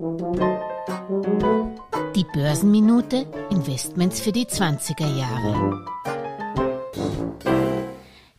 Die Börsenminute Investments für die 20er Jahre.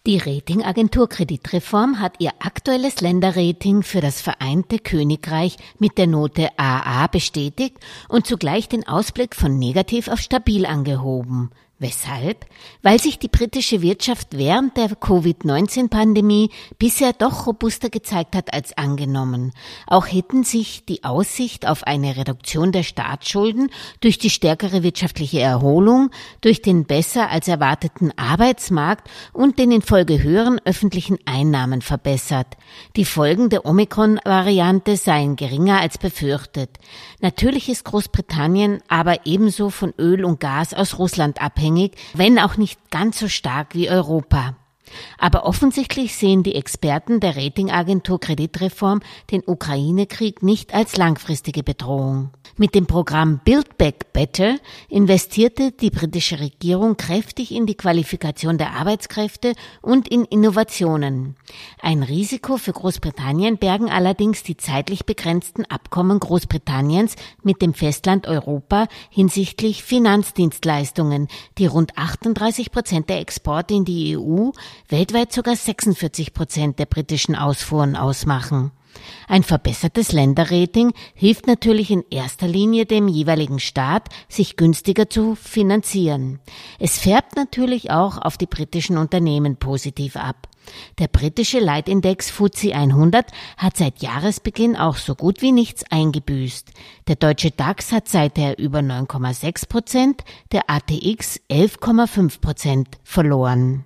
Die Ratingagentur Kreditreform hat ihr aktuelles Länderrating für das Vereinte Königreich mit der Note AA bestätigt und zugleich den Ausblick von negativ auf stabil angehoben. Weshalb? Weil sich die britische Wirtschaft während der Covid-19-Pandemie bisher doch robuster gezeigt hat als angenommen. Auch hätten sich die Aussicht auf eine Reduktion der Staatsschulden durch die stärkere wirtschaftliche Erholung, durch den besser als erwarteten Arbeitsmarkt und den in Folge höheren öffentlichen Einnahmen verbessert. Die Folgen der Omikron-Variante seien geringer als befürchtet. Natürlich ist Großbritannien aber ebenso von Öl und Gas aus Russland abhängig abhängig, wenn auch nicht ganz so stark wie Europa. Aber offensichtlich sehen die Experten der Ratingagentur Kreditreform den Ukraine-Krieg nicht als langfristige Bedrohung. Mit dem Programm Build Back Better investierte die britische Regierung kräftig in die Qualifikation der Arbeitskräfte und in Innovationen. Ein Risiko für Großbritannien bergen allerdings die zeitlich begrenzten Abkommen Großbritanniens mit dem Festland Europa hinsichtlich Finanzdienstleistungen, die rund 38 Prozent der Exporte in die EU weltweit sogar 46 Prozent der britischen Ausfuhren ausmachen. Ein verbessertes Länderrating hilft natürlich in erster Linie dem jeweiligen Staat, sich günstiger zu finanzieren. Es färbt natürlich auch auf die britischen Unternehmen positiv ab. Der britische Leitindex FTSE 100 hat seit Jahresbeginn auch so gut wie nichts eingebüßt. Der deutsche DAX hat seither über 9,6 Prozent, der ATX 11,5 Prozent verloren.